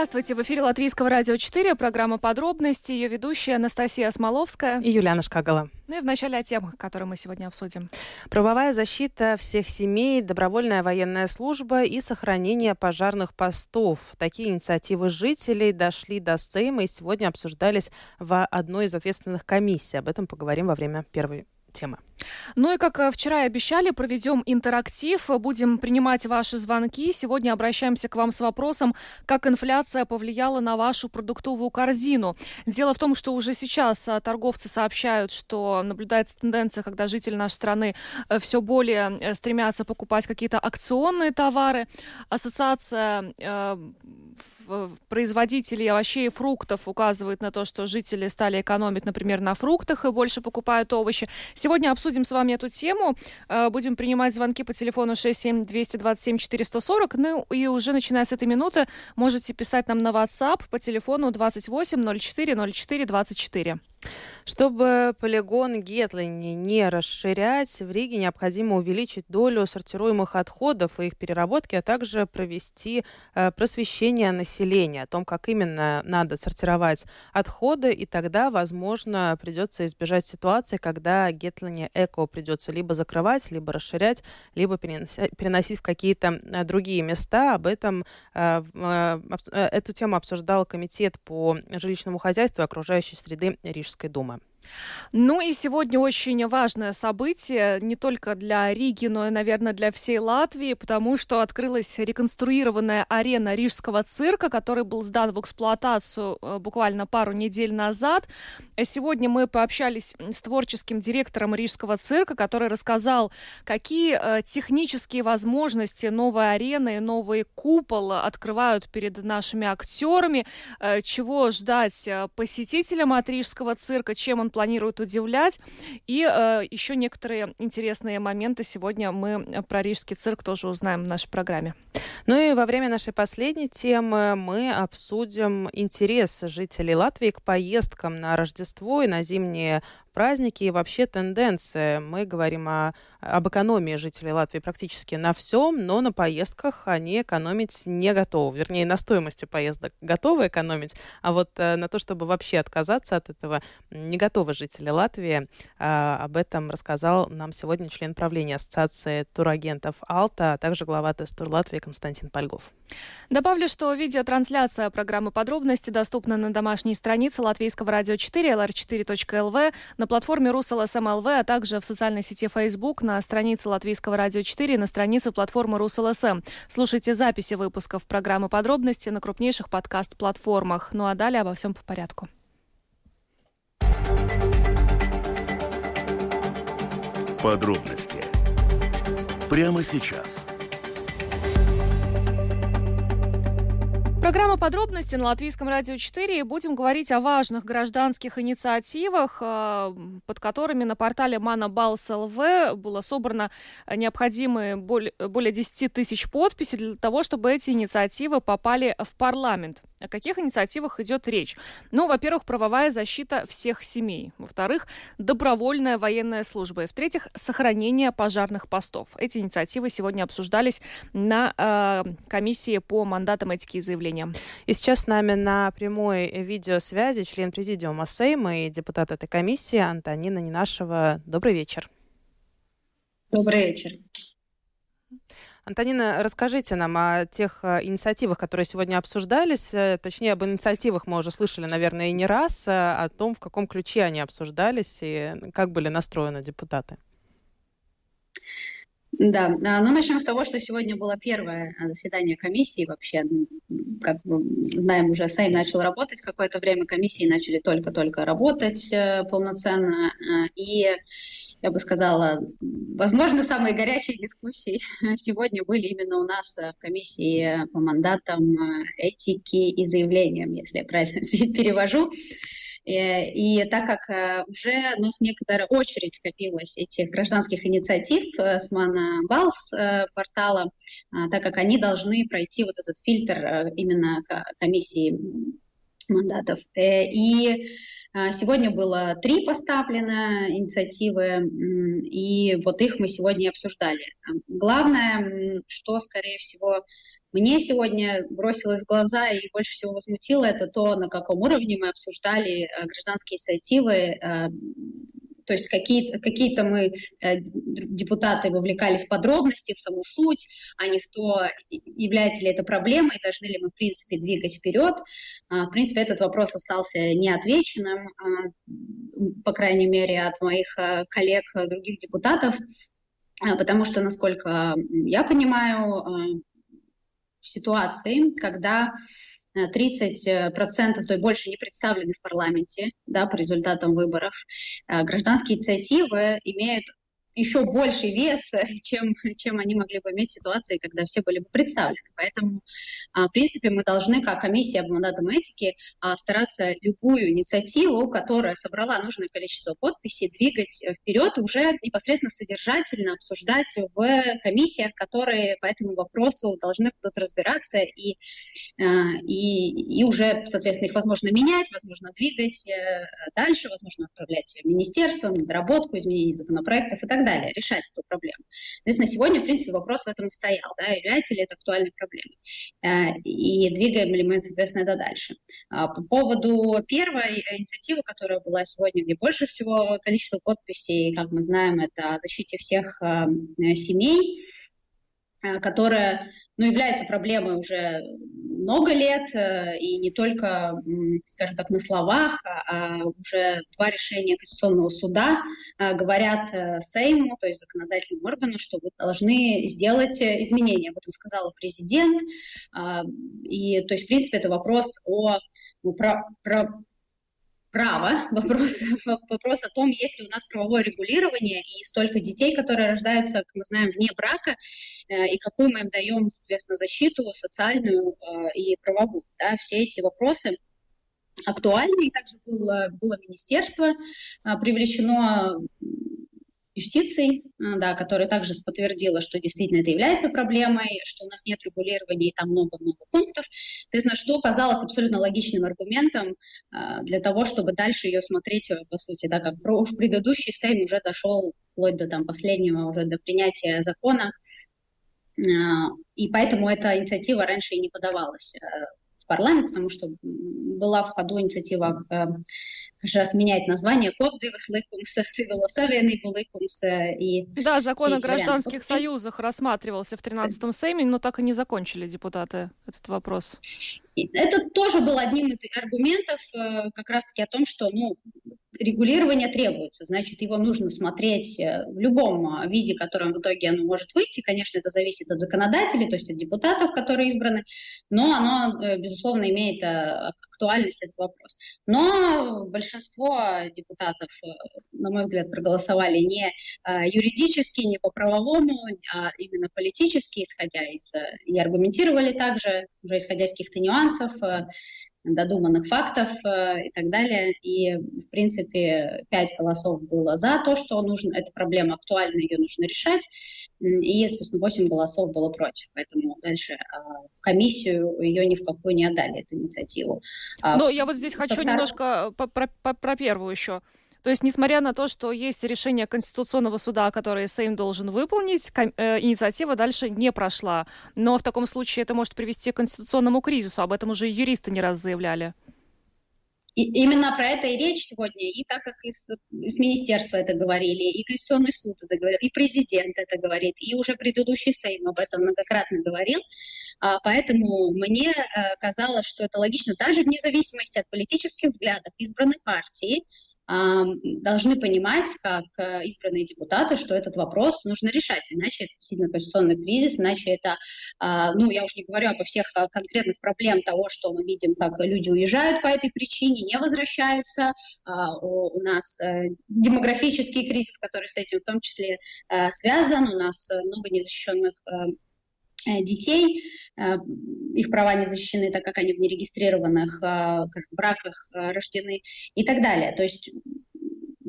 Здравствуйте, в эфире Латвийского радио 4, программа «Подробности», ее ведущая Анастасия Смоловская. И Юлиана Шкагала. Ну и в начале о темах, которые мы сегодня обсудим. Правовая защита всех семей, добровольная военная служба и сохранение пожарных постов. Такие инициативы жителей дошли до Сейма и сегодня обсуждались в одной из ответственных комиссий. Об этом поговорим во время первой темы. Ну и как э, вчера и обещали, проведем интерактив, будем принимать ваши звонки. Сегодня обращаемся к вам с вопросом, как инфляция повлияла на вашу продуктовую корзину. Дело в том, что уже сейчас э, торговцы сообщают, что наблюдается тенденция, когда жители нашей страны э, все более стремятся покупать какие-то акционные товары. Ассоциация производителей овощей и фруктов указывает на то, что жители стали экономить, например, на фруктах и больше покупают овощи. Сегодня обсудим с вами эту тему. Э, будем принимать звонки по телефону 67 227 440. Ну и уже начиная с этой минуты можете писать нам на WhatsApp по телефону 28 04 04 24. Чтобы полигон Гетлини не расширять, в Риге необходимо увеличить долю сортируемых отходов и их переработки, а также провести э, просвещение населения о том, как именно надо сортировать отходы, и тогда, возможно, придется избежать ситуации, когда Гетлини Эко придется либо закрывать, либо расширять, либо переносить в какие-то э, другие места. Об этом э, эту тему обсуждал комитет по жилищному хозяйству и окружающей среды Рижской думы. Ну и сегодня очень важное событие не только для Риги, но и, наверное, для всей Латвии, потому что открылась реконструированная арена Рижского цирка, который был сдан в эксплуатацию э, буквально пару недель назад. Сегодня мы пообщались с творческим директором Рижского цирка, который рассказал, какие э, технические возможности новой арены и новый купол открывают перед нашими актерами, э, чего ждать посетителям от Рижского цирка, чем он планирует удивлять. И э, еще некоторые интересные моменты сегодня мы про Рижский цирк тоже узнаем в нашей программе. Ну и во время нашей последней темы мы обсудим интерес жителей Латвии к поездкам на Рождество и на зимние праздники и вообще тенденции. Мы говорим о, об экономии жителей Латвии практически на всем, но на поездках они экономить не готовы. Вернее, на стоимости поездок готовы экономить, а вот э, на то, чтобы вообще отказаться от этого, не готовы жители Латвии. Э, об этом рассказал нам сегодня член правления Ассоциации турагентов «Алта», а также глава Тестур Латвии Константин Польгов. Добавлю, что видеотрансляция программы «Подробности» доступна на домашней странице Латвийского радио 4, lr4.lv, на платформе Rus.LSM.lv, а также в социальной сети Facebook, на странице Латвийского радио 4 и на странице платформы Rus.LSM. Слушайте записи выпусков программы «Подробности» на крупнейших подкаст-платформах. Ну а далее обо всем по порядку. Подробности прямо сейчас – Программа «Подробности» на Латвийском радио 4. И будем говорить о важных гражданских инициативах, э, под которыми на портале ЛВ было собрано необходимые более 10 тысяч подписей для того, чтобы эти инициативы попали в парламент. О каких инициативах идет речь? Ну, во-первых, правовая защита всех семей. Во-вторых, добровольная военная служба. И в-третьих, сохранение пожарных постов. Эти инициативы сегодня обсуждались на э, комиссии по мандатам этики и заявления населением. И сейчас с нами на прямой видеосвязи член президиума Сейма и депутат этой комиссии Антонина Нинашева. Добрый вечер. Добрый вечер. Антонина, расскажите нам о тех э, инициативах, которые сегодня обсуждались. Э, точнее, об инициативах мы уже слышали, наверное, и не раз, э, о том, в каком ключе они обсуждались и как были настроены депутаты. Да, а, ну начнем с того, что сегодня было первое а, заседание комиссии вообще. Как мы знаем, уже Сейм начал работать какое-то время, комиссии начали только-только работать э, полноценно. А, и я бы сказала, возможно, самые горячие дискуссии сегодня были именно у нас в комиссии по мандатам этики и заявлениям, если я правильно перевожу. Э, и так как э, уже у нас некоторая очередь скопилась этих гражданских инициатив э, с Мана Балс портала, так как они должны пройти вот этот фильтр именно комиссии мандатов. И Сегодня было три поставлено инициативы, и вот их мы сегодня обсуждали. Главное, что, скорее всего, мне сегодня бросилось в глаза и больше всего возмутило это то, на каком уровне мы обсуждали гражданские инициативы то есть какие-то какие мы, э, депутаты, вовлекались в подробности, в саму суть, а не в то, является ли это проблемой, должны ли мы, в принципе, двигать вперед. А, в принципе, этот вопрос остался неотвеченным, а, по крайней мере, от моих э, коллег, э, других депутатов, потому что, насколько я понимаю, в ситуации, когда 30% то и больше не представлены в парламенте да, по результатам выборов. Э, гражданские инициативы имеют еще больший вес, чем, чем они могли бы иметь в ситуации, когда все были бы представлены. Поэтому, а, в принципе, мы должны, как комиссия по мандатам этики, а, стараться любую инициативу, которая собрала нужное количество подписей, двигать вперед уже непосредственно содержательно обсуждать в комиссиях, которые по этому вопросу должны кто-то разбираться и, а, и, и уже, соответственно, их возможно менять, возможно двигать э, дальше, возможно отправлять в министерство, на доработку, изменение законопроектов и так далее далее, решать эту проблему. Соответственно, сегодня, в принципе, вопрос в этом стоял, да, является ли это актуальной проблемой, э, и двигаем ли мы, соответственно, это дальше. А, по поводу первой инициативы, которая была сегодня, где больше всего количество подписей, как мы знаем, это о защите всех э, семей, Э, которая ну, является проблемой уже много лет, э, и не только, скажем так, на словах, а, а уже два решения Конституционного суда э, говорят Сейму, то есть законодательному органу, что вы должны сделать изменения. Об этом сказал президент. И, то есть, в принципе, это вопрос о ну, про, про право, вопрос, вопрос о том, есть ли у нас правовое регулирование и столько детей, которые рождаются, как мы знаем, вне брака, э, и какую мы им даем, соответственно, защиту социальную э, и правовую. Да, все эти вопросы актуальны, и также было, было министерство э, привлечено юстиции, а, да, которая также подтвердила, что действительно это является проблемой, что у нас нет регулирования и там много-много пунктов. Соответственно, что казалось абсолютно логичным аргументом а, для того, чтобы дальше ее смотреть, э, по сути, да, как в предыдущий Сейм уже дошел вплоть до там, последнего, уже до принятия закона, а, и поэтому эта инициатива раньше и не подавалась э, парламент, потому что была в ходу инициатива э, как раз менять название Копдзивас ликумс, Цивилосовенный ликумс. И да, закон о гражданских варианты. союзах рассматривался в 13-м Сейме, но так и не закончили депутаты этот вопрос. Это тоже был одним из аргументов э, как раз-таки о том, что ну, регулирование требуется, значит, его нужно смотреть э, в любом э, виде, которым в итоге оно может выйти. Конечно, это зависит от законодателей, то есть от депутатов, которые избраны, но оно, э, безусловно, имеет актуальность, этот вопрос. Но большинство депутатов, на мой взгляд, проголосовали не юридически, не по правовому, а именно политически, исходя из... и аргументировали также, уже исходя из каких-то нюансов, додуманных фактов э, и так далее. И, в принципе, пять голосов было за то, что нужно, эта проблема актуальна, ее нужно решать, и, собственно, восемь голосов было против. Поэтому дальше а, в комиссию ее ни в какую не отдали, эту инициативу. Ну, я вот здесь хочу второго... немножко про, про, про первую еще. То есть, несмотря на то, что есть решение Конституционного суда, которое Сейм должен выполнить, э, инициатива дальше не прошла. Но в таком случае это может привести к конституционному кризису. Об этом уже юристы не раз заявляли. И именно про это и речь сегодня. И так как из, из министерства это говорили, и Конституционный суд это говорил, и президент это говорит, и уже предыдущий Сейм об этом многократно говорил. А, поэтому мне а, казалось, что это логично, даже вне зависимости от политических взглядов избранной партии, должны понимать, как э, избранные депутаты, что этот вопрос нужно решать, иначе это сильно конституционный кризис, иначе это, а, ну, я уж не говорю обо всех э, конкретных проблем того, что мы видим, как люди уезжают по этой причине, не возвращаются, а, у нас э, демографический кризис, который с этим в том числе связан, у нас много незащищенных детей, э, их права не защищены, так как они в нерегистрированных э, браках рождены и так далее. То есть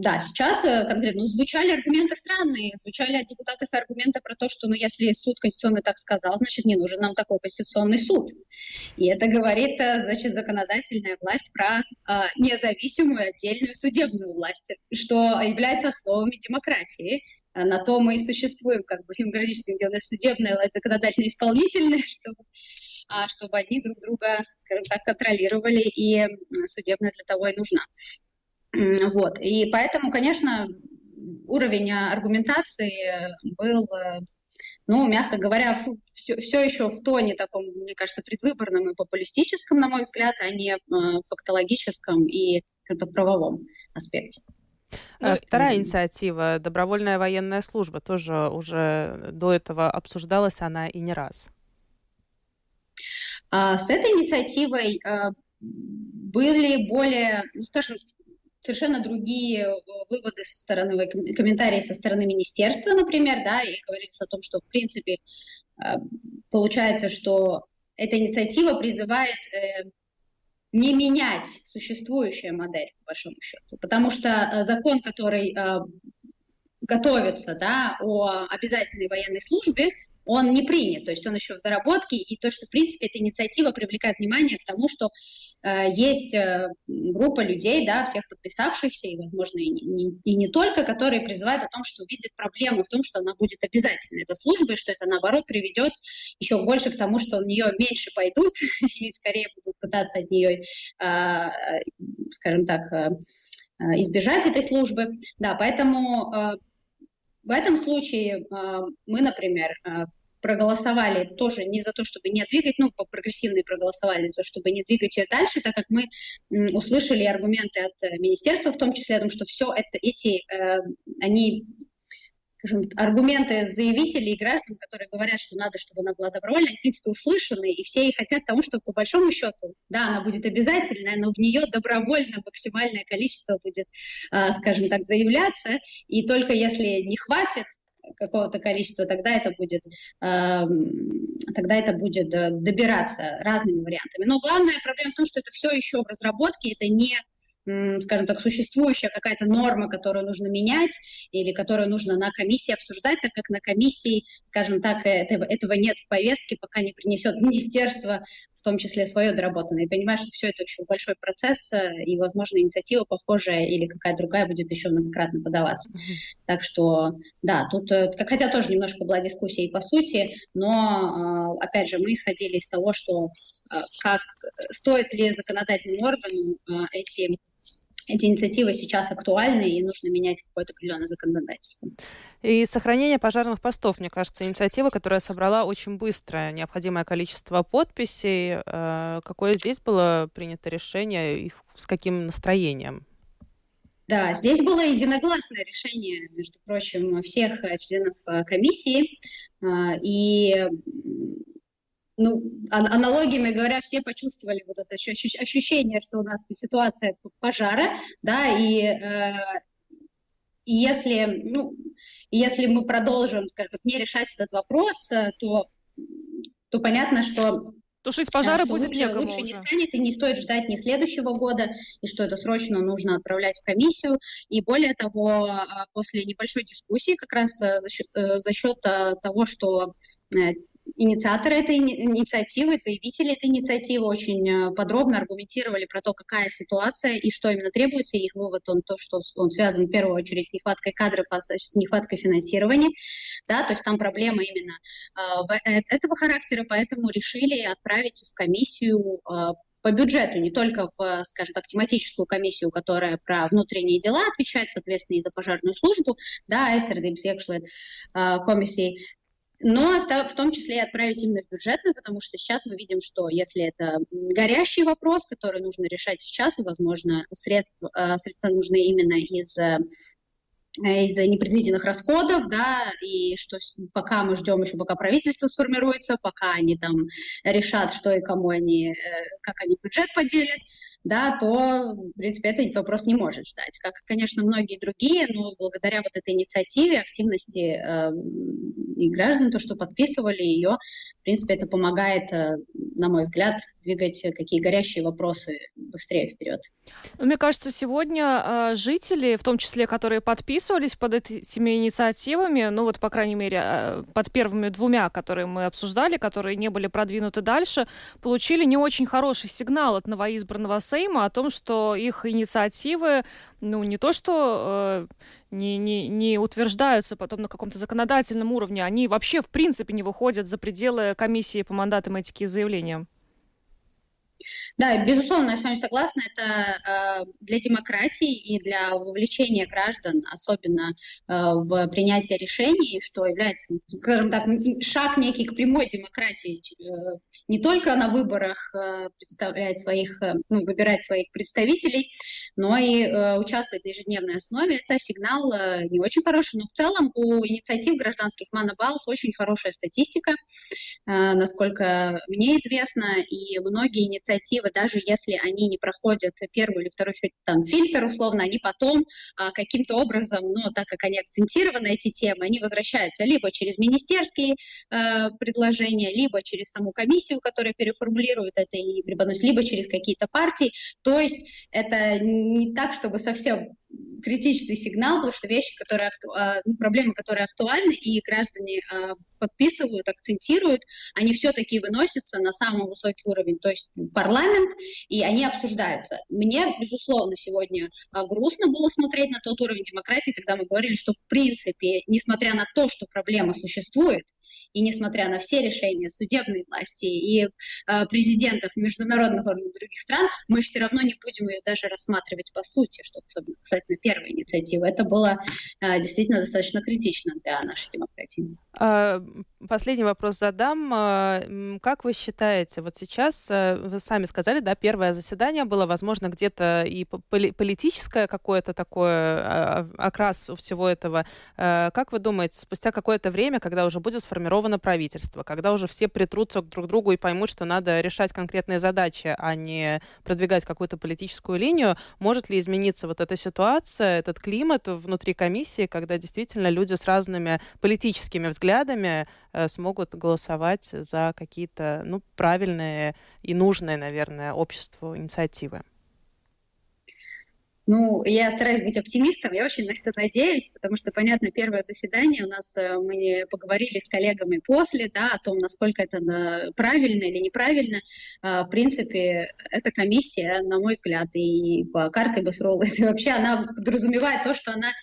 да, сейчас э, конкретно ну, звучали аргументы странные, звучали от депутатов аргументы про то, что ну, если суд конституционный так сказал, значит, не нужен нам такой конституционный суд. И это говорит, э, значит, законодательная власть про э, независимую отдельную судебную власть, что является основами демократии. На то мы и существуем, как бы демократически, где у нас судебная власть, законодательная, чтобы а, чтобы они друг друга, скажем так, контролировали, и судебная для того и нужна. Вот. И поэтому, конечно, уровень аргументации был, э, ну, мягко говоря, все, все еще в тоне таком, мне кажется, предвыборном и популистическом, на мой взгляд, а не э, фактологическом и правовом аспекте. Ну, Вторая инициатива, добровольная военная служба, тоже уже до этого обсуждалась она и не раз. А, с этой инициативой э, были более, ну, скажем, совершенно другие э, выводы со стороны, комментарии со стороны министерства, например, да, и говорится о том, что, в принципе, получается, что эта инициатива призывает не менять существующую модель, по большому счету, потому что закон, который готовится, да, о обязательной военной службе, он не принят, то есть он еще в доработке, и то, что, в принципе, эта инициатива привлекает внимание к тому, что э, есть э, группа людей, да, всех подписавшихся, и, возможно, и не, и не только, которые призывают о том, что видят проблему в том, что она будет обязательной, эта служба, и что это, наоборот, приведет еще больше к тому, что в нее меньше пойдут и скорее будут пытаться от нее, э, скажем так, э, э, избежать этой службы. Да, поэтому э, в этом случае а, мы, например, а, проголосовали тоже не за то, чтобы не двигать, ну, прогрессивные проголосовали за то, чтобы не двигать ее дальше, так как мы услышали аргументы от э, министерства, в том числе о том, что все это, эти, э, они скажем, аргументы заявителей и граждан, которые говорят, что надо, чтобы она была добровольной, в принципе, услышаны, и все и хотят того, чтобы по большому счету, да, она будет обязательная, но в нее добровольно максимальное количество будет, а, скажем так, заявляться, и только если не хватит какого-то количества, тогда это будет, тогда это будет э, добираться разными вариантами. Но главная проблема в том, что это все еще в разработке, это не скажем так, существующая какая-то норма, которую нужно менять или которую нужно на комиссии обсуждать, так как на комиссии, скажем так, этого, этого нет в повестке, пока не принесет министерство, в том числе свое доработанное. И понимаешь, что все это еще большой процесс, э, и, возможно, инициатива похожая или какая-то другая будет еще многократно подаваться. Mm-hmm. Так что, да, тут, э, хотя тоже немножко была дискуссия и по сути, но, э, опять же, мы исходили из того, что как стоит ли законодательным органам эти эти инициативы сейчас актуальны и нужно менять какое-то определенное законодательство. И сохранение пожарных постов, мне кажется, инициатива, которая собрала очень быстро необходимое количество подписей. Э, какое здесь было принято решение и с каким настроением? Да, здесь было единогласное решение, между прочим, всех членов э, комиссии. Э, и ну, аналогиями говоря, все почувствовали вот это ощущение, что у нас ситуация пожара, да, и, э, и если, ну, если мы продолжим, скажем так, не решать этот вопрос, э, то, то понятно, что Тушить пожары что будет лучше, некому лучше уже. не станет, и не стоит ждать ни следующего года, и что это срочно нужно отправлять в комиссию. И более того, а, после небольшой дискуссии, как раз э, за счет, за счет того, что инициаторы этой инициативы, заявители этой инициативы очень э, подробно аргументировали про то, какая ситуация и что именно требуется. их вывод он то, что он связан в первую очередь с нехваткой кадров, а с нехваткой финансирования. Да, то есть там проблема именно э, э этого характера, поэтому решили отправить в комиссию э, по бюджету, не только в, скажем так, тематическую комиссию, которая про внутренние дела отвечает, соответственно, и за пожарную службу, да, СРД, комиссии, но в том числе и отправить именно в бюджетную, потому что сейчас мы видим, что если это горящий вопрос, который нужно решать сейчас, и, возможно, средства, э, средства нужны именно из э, из непредвиденных расходов, да, и что пока мы ждем еще, пока правительство сформируется, пока они там решат, что и кому они, э, как они бюджет поделят, да, то, в принципе, этот вопрос не может ждать. Как, конечно, многие другие, но благодаря вот этой инициативе, активности и граждан, то, что подписывали ее, в принципе, это помогает э, на мой взгляд, двигать какие горящие вопросы быстрее вперед. Ну, мне кажется, сегодня жители, в том числе, которые подписывались под этими инициативами, ну вот, по крайней мере, под первыми двумя, которые мы обсуждали, которые не были продвинуты дальше, получили не очень хороший сигнал от новоизбранного Сейма о том, что их инициативы, ну, не то что э, не, не, не утверждаются потом на каком-то законодательном уровне, они вообще в принципе не выходят за пределы комиссии по мандатам этики и заявлениям. Да, безусловно, я с вами согласна. Это э, для демократии и для вовлечения граждан, особенно э, в принятие решений, что является, скажем так, шаг некий к прямой демократии. Э, не только на выборах э, представлять своих, э, ну, выбирать своих представителей, но и э, участвовать на ежедневной основе. Это сигнал э, не очень хороший, но в целом у инициатив гражданских Манабалс очень хорошая статистика, э, насколько мне известно, и многие инициативы даже если они не проходят первый или второй там, фильтр, условно, они потом а, каким-то образом, ну, так как они акцентированы, эти темы, они возвращаются либо через министерские э, предложения, либо через саму комиссию, которая переформулирует это и преподносит, либо через какие-то партии. То есть это не так, чтобы совсем критичный сигнал, потому что вещи, которые акту... А, ну, проблемы, которые актуальны, и граждане а, подписывают, акцентируют, они все-таки выносятся на самый высокий уровень, то есть парламент, и они обсуждаются. Мне, безусловно, сегодня а, грустно было смотреть на тот уровень демократии, когда мы говорили, что в принципе, несмотря на то, что проблема существует, и несмотря на все решения судебной власти и э, президентов международных органов других стран, мы все равно не будем ее даже рассматривать по сути, что особенно касательно первой инициативы. Это было э, действительно достаточно критично для нашей демократии. А, последний вопрос задам. А, как вы считаете, вот сейчас, э, вы сами сказали, да, первое заседание было, возможно, где-то и политическое какое-то такое а, окрас всего этого. Как вы думаете, спустя какое-то время, когда уже будет сформирован сформировано правительство, когда уже все притрутся друг к другу и поймут, что надо решать конкретные задачи, а не продвигать какую-то политическую линию, может ли измениться вот эта ситуация, этот климат внутри комиссии, когда действительно люди с разными политическими взглядами э, смогут голосовать за какие-то ну, правильные и нужные, наверное, обществу инициативы? Ну, я стараюсь быть оптимистом, я очень на это надеюсь, потому что, понятно, первое заседание у нас, э, мы поговорили с коллегами после, да, о том, насколько это правильно или неправильно. А, в принципе, эта комиссия, на мой взгляд, и по карте Басроллес, и вообще она подразумевает то, что она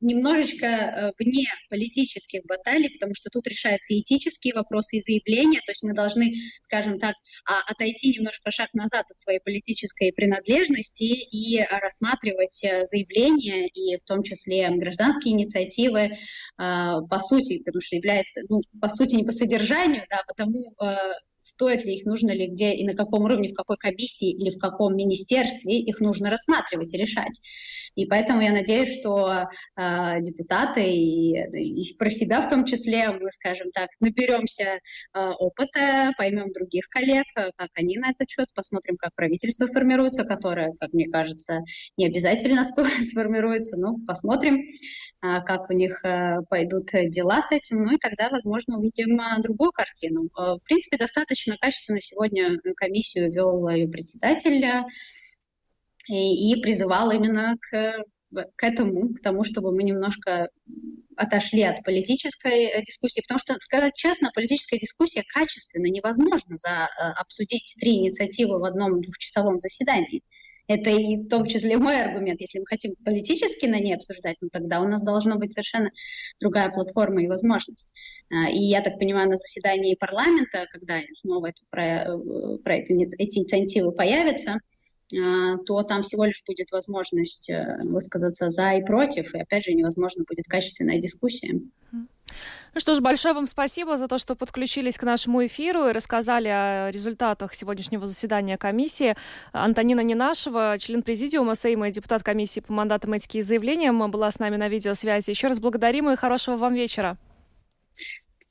немножечко э, вне политических баталий, потому что тут решаются этические вопросы и заявления, то есть мы должны, скажем так, а, отойти немножко шаг назад от своей политической принадлежности и рассматривать э, заявления и в том числе гражданские инициативы э, по сути, потому что является, ну, по сути, не по содержанию, да, потому стоит ли их, нужно ли где и на каком уровне, в какой комиссии или в каком министерстве их нужно рассматривать и решать. И поэтому я надеюсь, что э, депутаты и, и про себя в том числе мы, скажем так, наберемся э, опыта, поймем других коллег, как они на этот счет, посмотрим, как правительство формируется, которое, как мне кажется, не обязательно скоро сформируется, но посмотрим, э, как у них э, пойдут дела с этим, ну и тогда, возможно, увидим э, другую картину. Э, в принципе, достаточно качественно сегодня комиссию вел ее председатель и, и призывал именно к, к этому, к тому, чтобы мы немножко отошли от политической э, дискуссии, потому что, сказать честно, политическая дискуссия качественно невозможно за, э, обсудить три инициативы в одном двухчасовом заседании. Это и в том числе мой аргумент. Если мы хотим политически на ней обсуждать, ну тогда у нас должна быть совершенно другая платформа и возможность. А, и я так понимаю, на заседании парламента, когда снова это, про, э, про эти инициативы появятся, а, то там всего лишь будет возможность э, высказаться за и против, и опять же невозможно будет качественная дискуссия. Ну что ж, большое вам спасибо за то, что подключились к нашему эфиру и рассказали о результатах сегодняшнего заседания комиссии. Антонина Ненашева, член президиума Сейма и депутат комиссии по мандатам этики и заявлениям, была с нами на видеосвязи. Еще раз благодарим и хорошего вам вечера.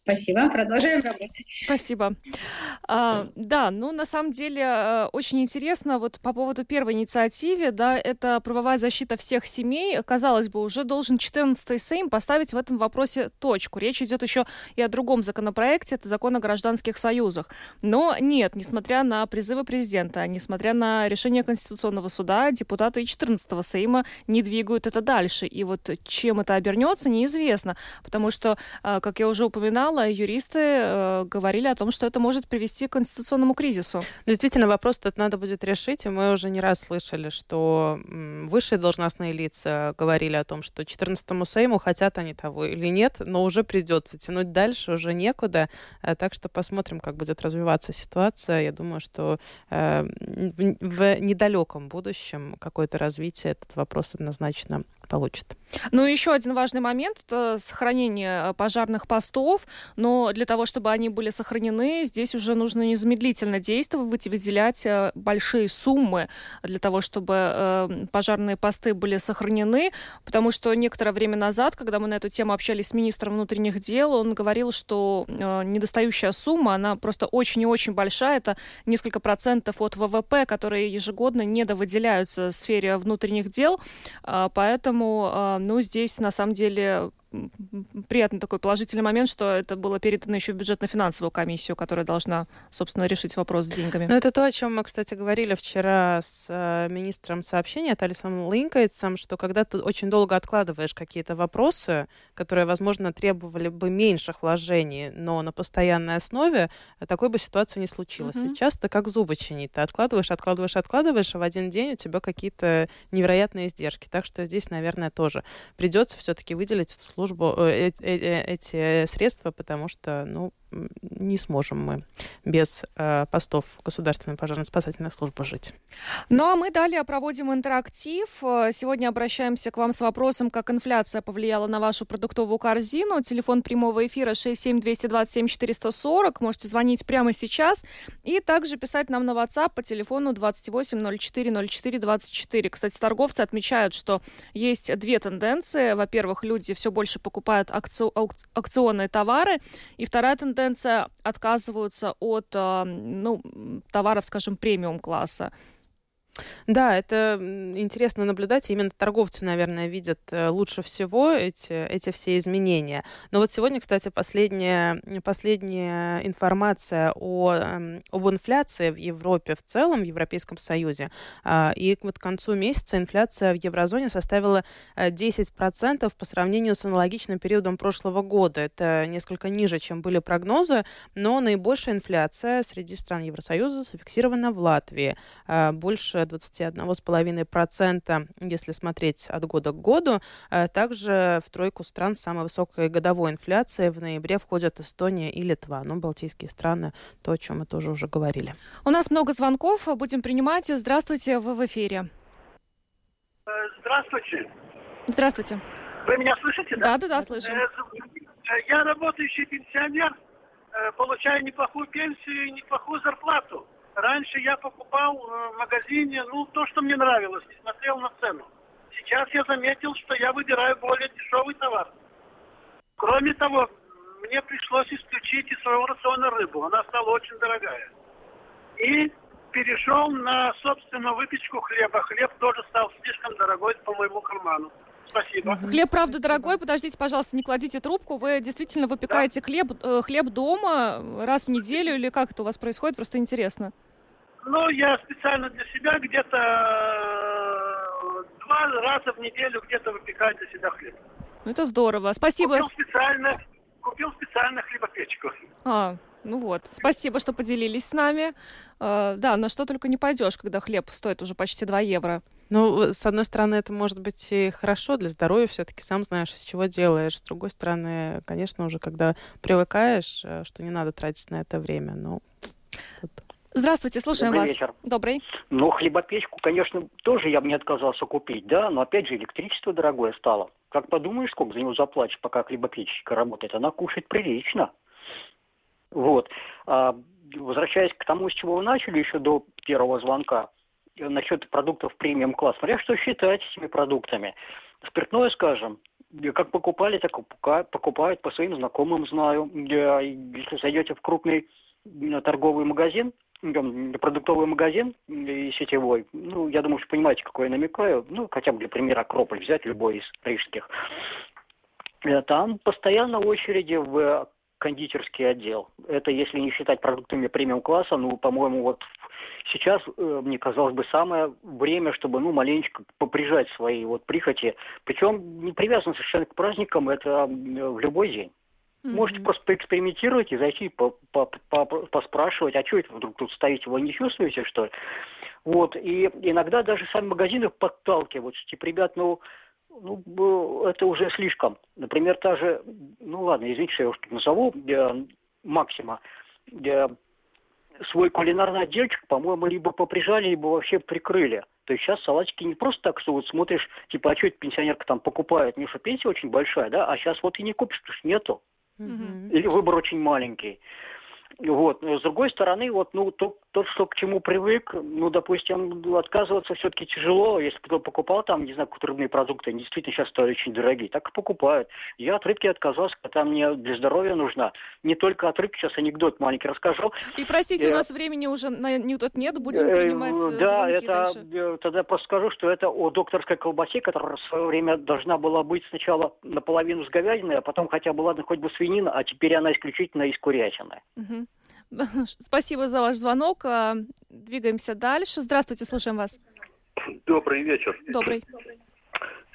Спасибо, продолжаем работать. Спасибо. А, да, ну на самом деле э, очень интересно вот по поводу первой инициативы, да, это правовая защита всех семей. Казалось бы, уже должен 14-й Сейм поставить в этом вопросе точку. Речь идет еще и о другом законопроекте, это закон о гражданских союзах. Но нет, несмотря на призывы президента, несмотря на решение Конституционного суда, депутаты 14-го Сейма не двигают это дальше. И вот чем это обернется, неизвестно, потому что, э, как я уже упоминала, мало юристы э, говорили о том, что это может привести к конституционному кризису. Действительно, вопрос этот надо будет решить, и мы уже не раз слышали, что высшие должностные лица говорили о том, что 14-му Сейму хотят они того или нет, но уже придется тянуть дальше, уже некуда. Э, так что посмотрим, как будет развиваться ситуация. Я думаю, что э, в недалеком будущем какое-то развитие этот вопрос однозначно получит. Ну, еще один важный момент – это сохранение э, пожарных постов. Но для того, чтобы они были сохранены, здесь уже нужно незамедлительно действовать и выделять э, большие суммы для того, чтобы э, пожарные посты были сохранены. Потому что некоторое время назад, когда мы на эту тему общались с министром внутренних дел, он говорил, что недостающая сумма, она просто очень и очень большая. Это несколько процентов от ВВП, которые ежегодно недовыделяются в сфере внутренних дел. А, поэтому Поэтому, а, ну, здесь на самом деле приятный такой положительный момент, что это было передано еще в бюджетно-финансовую комиссию, которая должна, собственно, решить вопрос с деньгами. Ну, это то, о чем мы, кстати, говорили вчера с э, министром сообщения Талисом Линкайтсом, что когда ты очень долго откладываешь какие-то вопросы, которые, возможно, требовали бы меньших вложений, но на постоянной основе, такой бы ситуации не случилось. Mm-hmm. Сейчас ты как зубы чинить. Ты откладываешь, откладываешь, откладываешь, а в один день у тебя какие-то невероятные издержки. Так что здесь, наверное, тоже придется все-таки выделить эту службу, э, э, э, эти средства, потому что, ну, не сможем мы без э, постов Государственной пожарно-спасательной службы жить. Ну а мы далее проводим интерактив. Сегодня обращаемся к вам с вопросом, как инфляция повлияла на вашу продуктовую корзину. Телефон прямого эфира 67227-440. Можете звонить прямо сейчас. И также писать нам на WhatsApp по телефону 28040424. Кстати, торговцы отмечают, что есть две тенденции. Во-первых, люди все больше покупают акци... акционные товары. И вторая тенденция тенденция отказываются от э, ну, товаров, скажем, премиум-класса. Да, это интересно наблюдать. Именно торговцы, наверное, видят э, лучше всего эти, эти все изменения. Но вот сегодня, кстати, последняя, последняя информация о, эм, об инфляции в Европе в целом, в Европейском Союзе. А, и вот к концу месяца инфляция в еврозоне составила 10% э, по сравнению с аналогичным периодом прошлого года. Это несколько ниже, чем были прогнозы, но наибольшая инфляция среди стран Евросоюза зафиксирована в Латвии. А, больше 21,5%, если смотреть от года к году. Э, также в тройку стран с самой высокой годовой инфляцией в ноябре входят Эстония и Литва. Ну, балтийские страны, то, о чем мы тоже уже говорили. У нас много звонков, будем принимать. Здравствуйте, вы в эфире. Э, здравствуйте. Здравствуйте. Вы меня слышите? Да, да, да, слышим. Э, я работающий пенсионер, получаю неплохую пенсию и неплохую зарплату. Раньше я покупал э, в магазине, ну, то, что мне нравилось, не смотрел на цену. Сейчас я заметил, что я выбираю более дешевый товар. Кроме того, мне пришлось исключить из своего рациона рыбу. Она стала очень дорогая. И перешел на, собственно, выпечку хлеба. Хлеб тоже стал слишком дорогой по моему карману. Спасибо. Хлеб, правда, Спасибо. дорогой. Подождите, пожалуйста, не кладите трубку. Вы действительно выпекаете да. хлеб, э, хлеб дома раз в неделю или как это у вас происходит? Просто интересно. Ну, я специально для себя где-то э, два раза в неделю где-то выпекаю для себя хлеб. Ну, это здорово. Спасибо. Купил специально, купил специально хлебопечку. А, ну вот. Спасибо, что поделились с нами. Uh, да, на что только не пойдешь, когда хлеб стоит уже почти 2 евро. Ну, с одной стороны, это может быть и хорошо для здоровья, все-таки сам знаешь, из чего делаешь. С другой стороны, конечно, уже когда привыкаешь, э, что не надо тратить на это время, ну, тут Здравствуйте, слушаем Добрый вас. вечер. Добрый. Ну, хлебопечку, конечно, тоже я бы не отказался купить, да, но опять же электричество дорогое стало. Как подумаешь, сколько за него заплатишь, пока хлебопечка работает, она кушает прилично. Вот. А, возвращаясь к тому, с чего вы начали еще до первого звонка, насчет продуктов премиум класс. Смотря что считать этими продуктами. Спиртное, скажем, как покупали, так покупают по своим знакомым, знаю. Если зайдете в крупный торговый магазин, продуктовый магазин сетевой, ну, я думаю, что понимаете, какой я намекаю, ну, хотя бы для примера Акрополь взять, любой из рижских. Э, там постоянно очереди в кондитерский отдел. Это если не считать продуктами премиум-класса, ну, по-моему, вот сейчас, э, мне казалось бы, самое время, чтобы, ну, маленечко поприжать свои вот прихоти. Причем не привязан совершенно к праздникам, это в любой день. Mm-hmm. Можете просто поэкспериментировать и зайти по, по, по, поспрашивать, а что это вдруг тут стоите, вы не чувствуете, что ли? Вот, и иногда даже сами магазины подталкивают, что, типа, ребят, ну, ну, это уже слишком. Например, та же, ну ладно, извините, что я уж тут назову, э, Максима, э, свой кулинарный отдельчик, по-моему, либо поприжали, либо вообще прикрыли. То есть сейчас салатики не просто так, что вот смотришь, типа, а что эта пенсионерка там покупает? Что пенсия очень большая, да? А сейчас вот и не купишь, потому что нету. Mm-hmm. Или выбор очень маленький. Вот. С другой стороны, вот, ну, то, тот, что к чему привык, ну, допустим, отказываться все-таки тяжело. Если кто покупал там, не знаю, какие-то рыбные продукты, они действительно сейчас стали очень дорогие, так и покупают. Я от рыбки отказался, когда мне для здоровья нужна. Не только от рыбки, сейчас анекдот маленький расскажу. И простите, у э, нас времени уже на анекдот нет, будем э, принимать Да, это, дальше. тогда просто скажу, что это о докторской колбасе, которая в свое время должна была быть сначала наполовину с говядиной, а потом хотя бы, ладно, хоть бы свинина, а теперь она исключительно из курятины. Угу. Спасибо за ваш звонок. А, двигаемся дальше. Здравствуйте, слушаем вас. Добрый вечер. Добрый.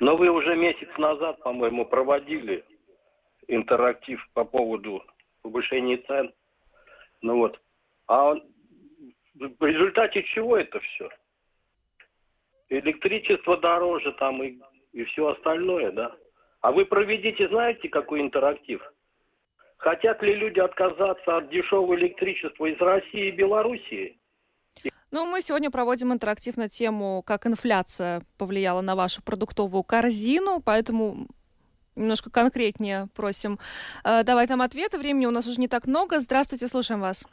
Но вы уже месяц назад, по-моему, проводили интерактив по поводу повышения цен. Ну вот. А в результате чего это все? Электричество дороже там и, и все остальное, да? А вы проведите, знаете, какой интерактив? Хотят ли люди отказаться от дешевого электричества из России и Белоруссии? Ну, мы сегодня проводим интерактив на тему, как инфляция повлияла на вашу продуктовую корзину, поэтому немножко конкретнее просим э, давать нам ответы. Времени у нас уже не так много. Здравствуйте, слушаем вас.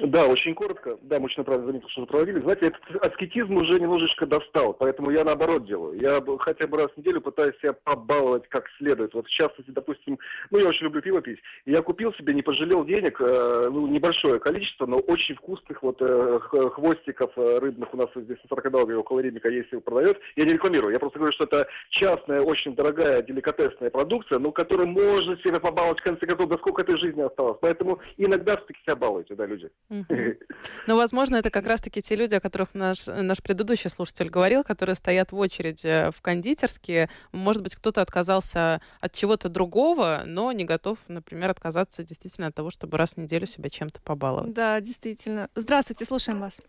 Да, очень коротко. Да, мы очень направо заметили, что проводили. Знаете, этот аскетизм уже немножечко достал, поэтому я наоборот делаю. Я хотя бы раз в неделю пытаюсь себя побаловать как следует. Вот в частности, допустим, ну я очень люблю пиво пить. Я купил себе, не пожалел денег, э, ну небольшое количество, но очень вкусных вот э, хвостиков э, рыбных у нас здесь на 40 долларов около Римика есть и продает. Я не рекламирую, я просто говорю, что это частная, очень дорогая, деликатесная продукция, но которой можно себе побаловать в конце концов, до сколько этой жизни осталось. Поэтому иногда все-таки себя балуйте, да, люди. Ну, возможно, это как раз-таки те люди, о которых наш, наш предыдущий слушатель говорил, которые стоят в очереди в кондитерские. Может быть, кто-то отказался от чего-то другого, но не готов, например, отказаться действительно от того, чтобы раз в неделю себя чем-то побаловать. Да, действительно. Здравствуйте, слушаем вас.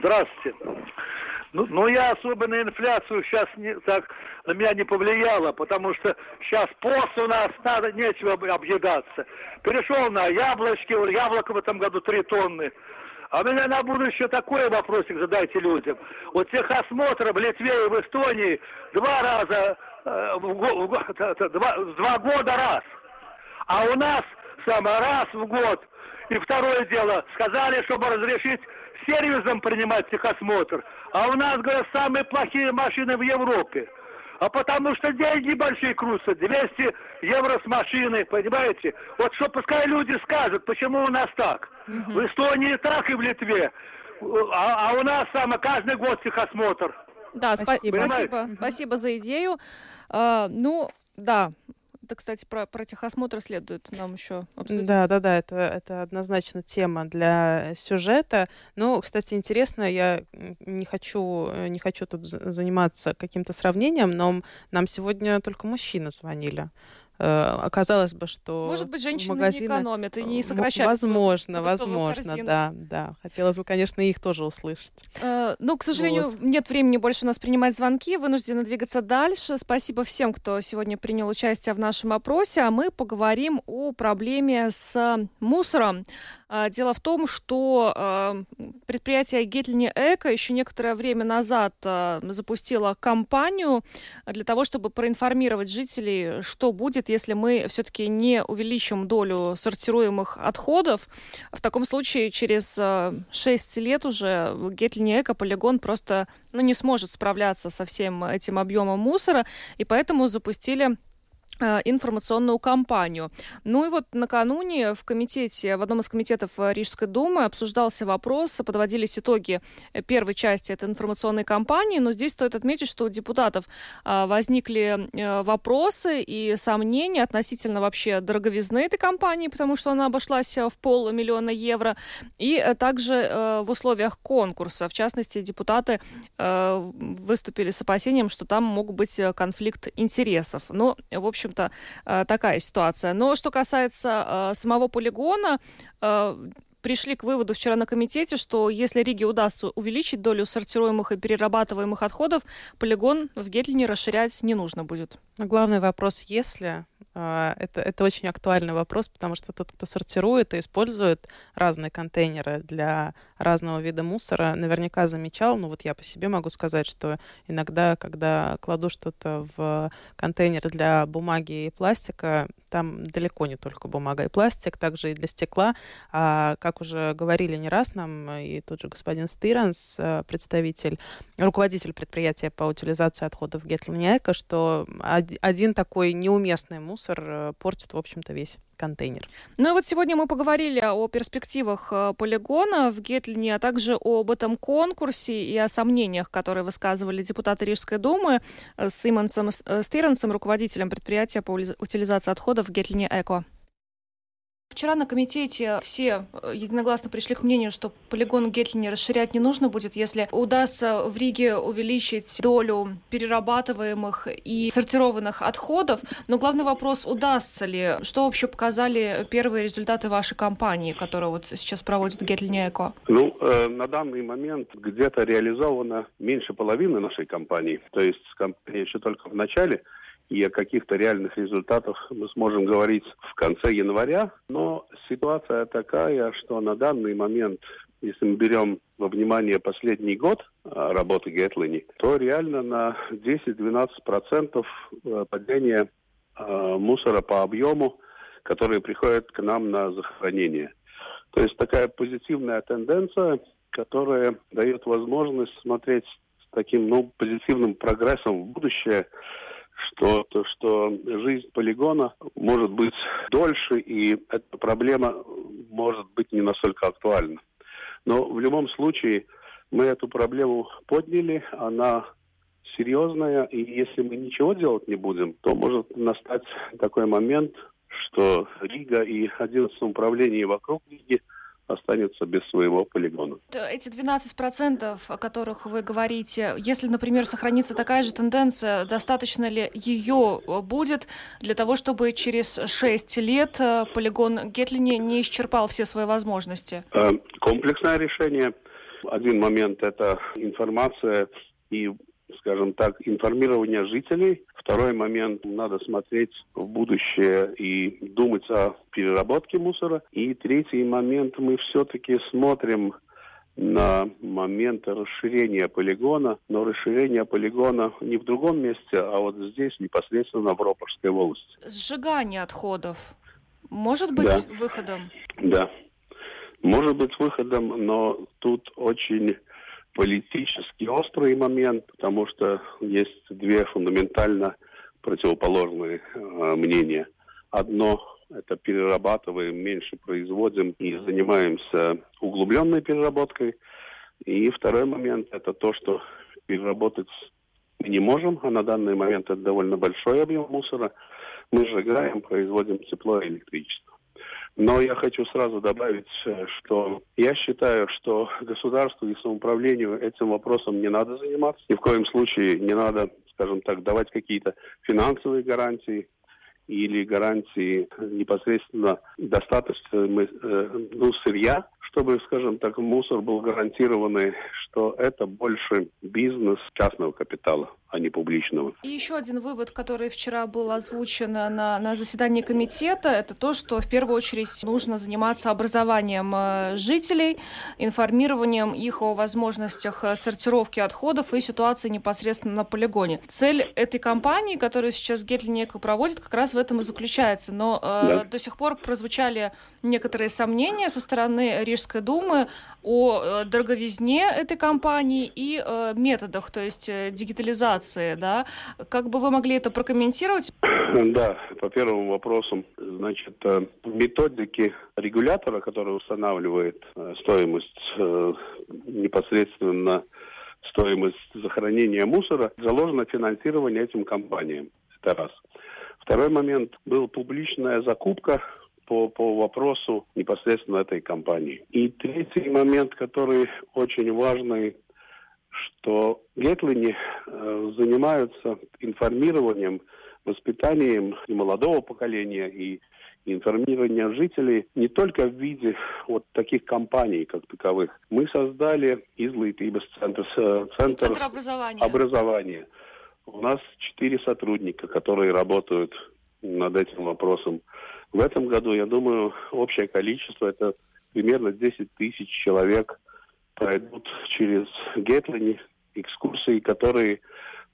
Здравствуйте. Ну, ну, я особо на инфляцию сейчас не, так на меня не повлияло, потому что сейчас пост у нас, надо нечего объедаться. Перешел на яблочки, яблоко в этом году 3 тонны. А меня на будущее такой вопросик задайте людям. Вот техосмотры в Литве и в Эстонии два раза, э, в, в, в, два, два года раз. А у нас самое раз в год. И второе дело, сказали, чтобы разрешить сервисом принимать техосмотр. А у нас, говорят, самые плохие машины в Европе. А потому что деньги большие крутятся, 200 евро с машины, понимаете? Вот что пускай люди скажут, почему у нас так. Угу. В Эстонии так и в Литве. А, а у нас самое каждый год техосмотр. Да, спасибо. Спасибо, спасибо за идею. А, ну, да, это, кстати, про, про техосмотр следует нам еще обсудить. Да, да, да, это, это однозначно тема для сюжета. Ну, кстати, интересно, я не хочу, не хочу тут заниматься каким-то сравнением, но нам сегодня только мужчины звонили. Э, оказалось бы, что Может быть, женщины магазины... не экономят и не сокращают. Возможно, возможно, да, да. Хотелось бы, конечно, их тоже услышать. Э, ну, к сожалению, Голос. нет времени больше у нас принимать звонки, вынуждены двигаться дальше. Спасибо всем, кто сегодня принял участие в нашем опросе, а мы поговорим о проблеме с мусором. Э, дело в том, что э, предприятие Гетлини Эко еще некоторое время назад запустило кампанию для того, чтобы проинформировать жителей, что будет, если мы все-таки не увеличим долю сортируемых отходов. В таком случае через 6 э, лет уже Гетлини Эко-полигон просто ну, не сможет справляться со всем этим объемом мусора, и поэтому запустили информационную кампанию. Ну и вот накануне в комитете, в одном из комитетов Рижской думы обсуждался вопрос, подводились итоги первой части этой информационной кампании, но здесь стоит отметить, что у депутатов э, возникли э, вопросы и сомнения относительно вообще дороговизны этой кампании, потому что она обошлась в полмиллиона евро, и также в условиях конкурса. В частности, депутаты выступили с опасением, что там мог быть конфликт интересов. Но, в общем, общем-то, э, такая ситуация. Но что касается э, самого полигона, э, пришли к выводу вчера на комитете, что если Риге удастся увеличить долю сортируемых и перерабатываемых отходов, полигон в Гетлине расширять не нужно будет. Главный вопрос, если это, это очень актуальный вопрос, потому что тот, кто сортирует и использует разные контейнеры для разного вида мусора, наверняка замечал, ну вот я по себе могу сказать, что иногда, когда кладу что-то в контейнер для бумаги и пластика, там далеко не только бумага и пластик, также и для стекла. А, как уже говорили не раз нам, и тот же господин Стиранс, э, представитель, руководитель предприятия по утилизации отходов Гетлиньяка, что один такой неуместный мусор мусор э, портит, в общем-то, весь контейнер. Ну и вот сегодня мы поговорили о перспективах э, полигона в Гетлине, а также об этом конкурсе и о сомнениях, которые высказывали депутаты Рижской думы э, с Имансом Стиренсом, руководителем предприятия по утилизации отходов в Гетлине Эко. Вчера на комитете все э, единогласно пришли к мнению, что полигон Гетлине расширять не нужно будет, если удастся в Риге увеличить долю перерабатываемых и сортированных отходов. Но главный вопрос, удастся ли? Что вообще показали первые результаты вашей кампании, которую вот сейчас проводит Гетлине Эко? Ну, э, на данный момент где-то реализовано меньше половины нашей кампании. То есть компания еще только в начале и о каких-то реальных результатах мы сможем говорить в конце января. Но ситуация такая, что на данный момент, если мы берем во внимание последний год а, работы Гетлини, то реально на 10-12% э, падение э, мусора по объему, который приходит к нам на захоронение. То есть такая позитивная тенденция, которая дает возможность смотреть с таким ну, позитивным прогрессом в будущее – что, то, что жизнь полигона может быть дольше, и эта проблема может быть не настолько актуальна. Но в любом случае мы эту проблему подняли, она серьезная, и если мы ничего делать не будем, то может настать такой момент, что Рига и 11 управление вокруг Риги – останется без своего полигона. Эти 12%, о которых вы говорите, если, например, сохранится такая же тенденция, достаточно ли ее будет для того, чтобы через 6 лет э, полигон Гетлини не исчерпал все свои возможности? Э, комплексное решение. Один момент – это информация и скажем так, информирование жителей. Второй момент, надо смотреть в будущее и думать о переработке мусора. И третий момент, мы все-таки смотрим на момент расширения полигона, но расширение полигона не в другом месте, а вот здесь, непосредственно в Ропорской волости. Сжигание отходов может быть да. выходом? Да, может быть выходом, но тут очень политически острый момент, потому что есть две фундаментально противоположные э, мнения. Одно это перерабатываем, меньше производим и занимаемся углубленной переработкой. И второй момент это то, что переработать мы не можем, а на данный момент это довольно большой объем мусора. Мы сжигаем, производим тепло и электричество. Но я хочу сразу добавить, э, что я считаю, что государству и самоуправлению этим вопросом не надо заниматься. Ни в коем случае не надо, скажем так, давать какие-то финансовые гарантии или гарантии непосредственно достаточно э, ну, сырья, чтобы, скажем так, мусор был гарантированный, что это больше бизнес частного капитала а не публичного. И еще один вывод, который вчера был озвучен на, на заседании комитета, это то, что в первую очередь нужно заниматься образованием э, жителей, информированием их о возможностях э, сортировки отходов и ситуации непосредственно на полигоне. Цель этой кампании, которую сейчас Гетлинека проводит, как раз в этом и заключается. Но э, да. до сих пор прозвучали некоторые сомнения со стороны Рижской думы о э, дороговизне этой кампании и э, методах, то есть э, дигитализации да? Как бы вы могли это прокомментировать? Да, по первым вопросам, значит, э, методики регулятора, который устанавливает стоимость э, непосредственно стоимость захоронения мусора, заложено финансирование этим компаниям. Это раз. Второй момент был публичная закупка по, по вопросу непосредственно этой компании. И третий момент, который очень важный, что Гетлини э, занимаются информированием, воспитанием и молодого поколения, и информирования жителей не только в виде вот таких компаний, как таковых. Мы создали излитības центр, э, центр, центр образования. образования. У нас четыре сотрудника, которые работают над этим вопросом. В этом году, я думаю, общее количество это примерно 10 тысяч человек пройдут через Гетлини экскурсии, которые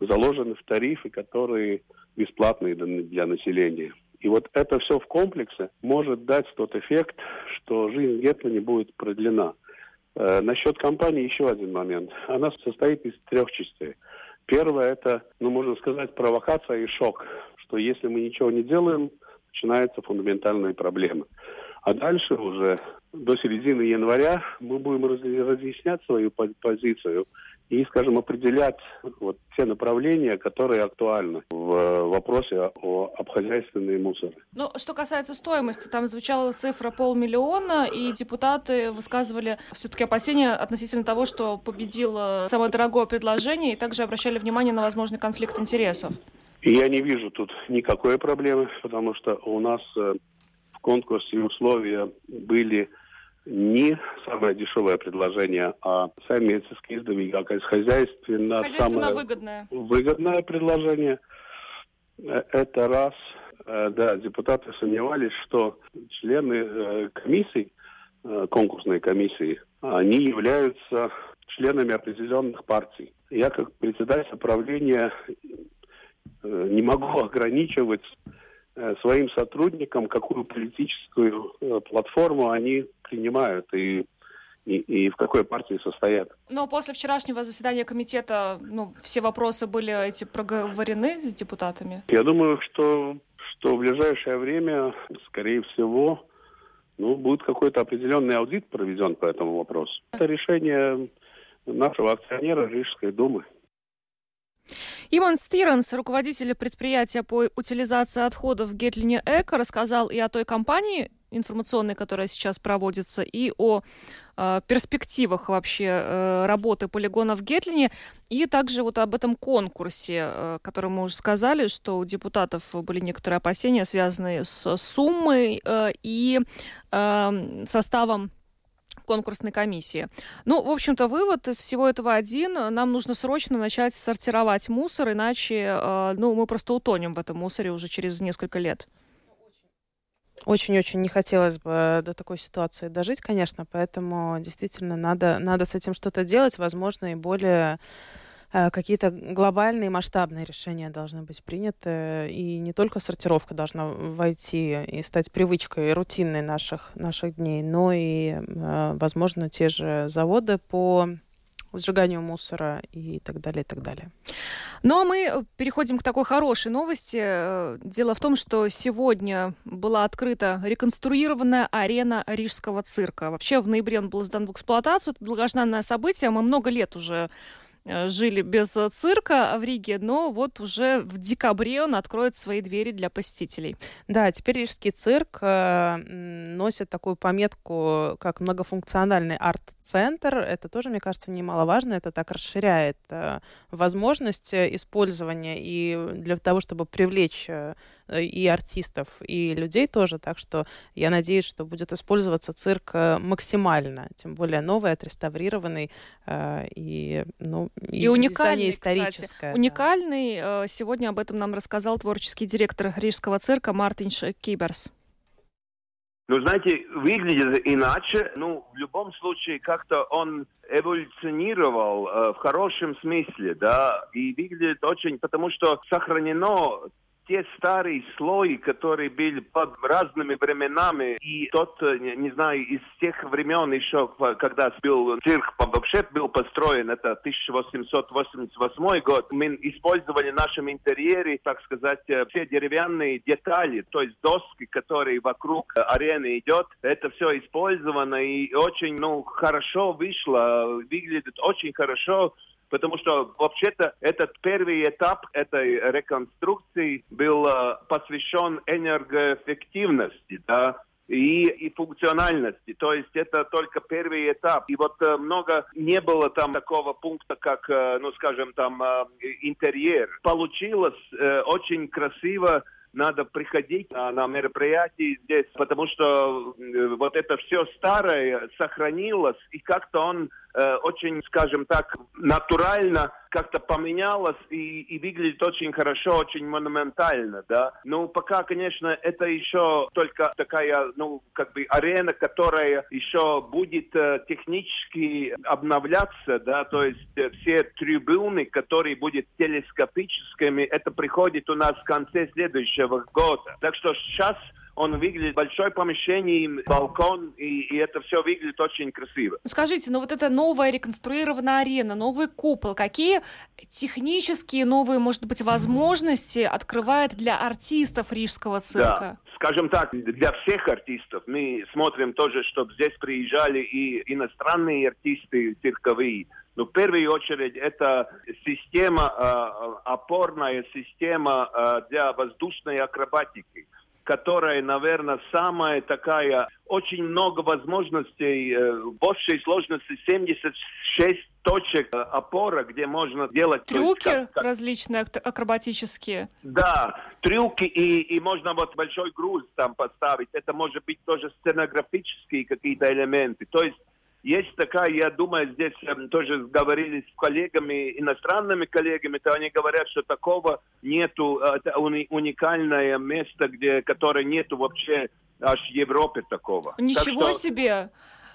заложены в тарифы, которые бесплатные для населения. И вот это все в комплексе может дать тот эффект, что жизнь Гетлини будет продлена. Э, насчет компании еще один момент. Она состоит из трех частей. Первое это, ну, можно сказать, провокация и шок, что если мы ничего не делаем, начинаются фундаментальные проблемы. А дальше уже до середины января мы будем разъяснять свою позицию и, скажем, определять вот те направления, которые актуальны в вопросе о обхозяйственные мусоры. Ну, что касается стоимости, там звучала цифра полмиллиона, и депутаты высказывали все-таки опасения относительно того, что победило самое дорогое предложение, и также обращали внимание на возможный конфликт интересов. И я не вижу тут никакой проблемы, потому что у нас э, в конкурсе условия были не самое дешевое предложение, а сами издавīgākais хозяйственно самое выгодное. выгодное предложение. Э, это раз. Э, да, депутаты сомневались, что члены комиссий, конкурсной комиссии, они являются членами определенных партий. Я как председатель правления не могу ограничивать э, своим сотрудникам, какую политическую э, платформу они принимают и, и, и в какой партии состоят. Но после вчерашнего заседания комитета ну, все вопросы были эти проговорены с депутатами? Я думаю, что, что в ближайшее время, скорее всего, ну, будет какой-то определенный аудит проведен по этому вопросу. Это решение нашего акционера Рижской думы. Иман Стиренс, руководитель предприятия по утилизации отходов в Гетлине Эко, рассказал и о той кампании информационной, которая сейчас проводится, и о э, перспективах вообще э, работы полигона в Гетлине, и также вот об этом конкурсе, э, который мы уже сказали, что у депутатов были некоторые опасения, связанные с суммой э, и э, составом конкурсной комиссии. Ну, в общем-то, вывод из всего этого один. Нам нужно срочно начать сортировать мусор, иначе э, ну, мы просто утонем в этом мусоре уже через несколько лет. Очень-очень не хотелось бы до такой ситуации дожить, конечно, поэтому действительно надо, надо с этим что-то делать, возможно, и более Э, какие-то глобальные масштабные решения должны быть приняты, и не только сортировка должна войти и стать привычкой рутинной наших, наших дней, но и, э, возможно, те же заводы по сжиганию мусора и так далее, и так далее. Ну а мы переходим к такой хорошей новости. Дело в том, что сегодня была открыта реконструированная арена Рижского цирка. Вообще в ноябре он был сдан в эксплуатацию. Это долгожданное событие. Мы много лет уже Э, жили без цирка в Риге, но вот уже в декабре он откроет свои двери для посетителей. Да, теперь Рижский цирк э, носит такую пометку, как многофункциональный арт-центр. Это тоже, мне кажется, немаловажно. Это так расширяет э, возможности использования и для того, чтобы привлечь э, и артистов, и людей тоже. Так что я надеюсь, что будет использоваться цирк э, максимально, тем более новый, отреставрированный э, и, ну, и, и уникальный, историческое. Кстати. Уникальный. Э, сегодня об этом нам рассказал творческий директор Рижского цирка Мартин Киберс. Ну, знаете, выглядит иначе. Ну, в любом случае, как-то он эволюционировал э, в хорошем смысле, да, и выглядит очень, потому что сохранено те старые слои, которые были под разными временами, и тот, э, не, знаю, из тех времен еще, когда был цирк вообще был построен, это 1888 год, мы использовали в нашем интерьере, так сказать, э, все деревянные детали, то есть доски, которые вокруг арены идет, это все использовано и очень, ну, хорошо вышло, выглядит очень хорошо, потому что вообще-то этот первый этап этой реконструкции был э, посвящен энергоэффективности, да, и, и функциональности. То есть это только первый этап. И вот э, много не было там такого пункта, как, э, ну, скажем, там э, интерьер. Получилось э, очень красиво надо приходить на, на мероприятия здесь, потому что э, вот это все старое сохранилось, и как-то он э, очень, скажем так, натурально как-то поменялось и, и выглядит очень хорошо, очень монументально, да. Ну, пока, конечно, это еще только такая, ну, как бы арена, которая еще будет э, технически обновляться, да, то есть э, все трибуны, которые будут телескопическими, это приходит у нас в конце следующего года. Так что сейчас он выглядит большое помещение, балкон, и, и это все выглядит очень красиво. Скажите, ну вот эта новая реконструированная арена, новый купол, какие технические новые, может быть, возможности открывает для артистов Рижского цирка? Да. Скажем так, для всех артистов мы смотрим тоже, чтобы здесь приезжали и иностранные артисты цирковые, но в первую очередь это система, э, опорная система э, для воздушной акробатики которая, наверное, самая такая, очень много возможностей, э, в общей сложности 76 точек э, опора, где можно делать... Трюки как, как... различные акробатические. Да, трюки, и, и можно вот большой груз там поставить. Это может быть тоже сценографические какие-то элементы. То есть есть такая, я думаю, здесь э, тоже говорили с коллегами, иностранными коллегами, то они говорят, что такого нету, э, это уни, уникальное место, где, которое нету вообще аж в Европе такого. Ничего так что, себе!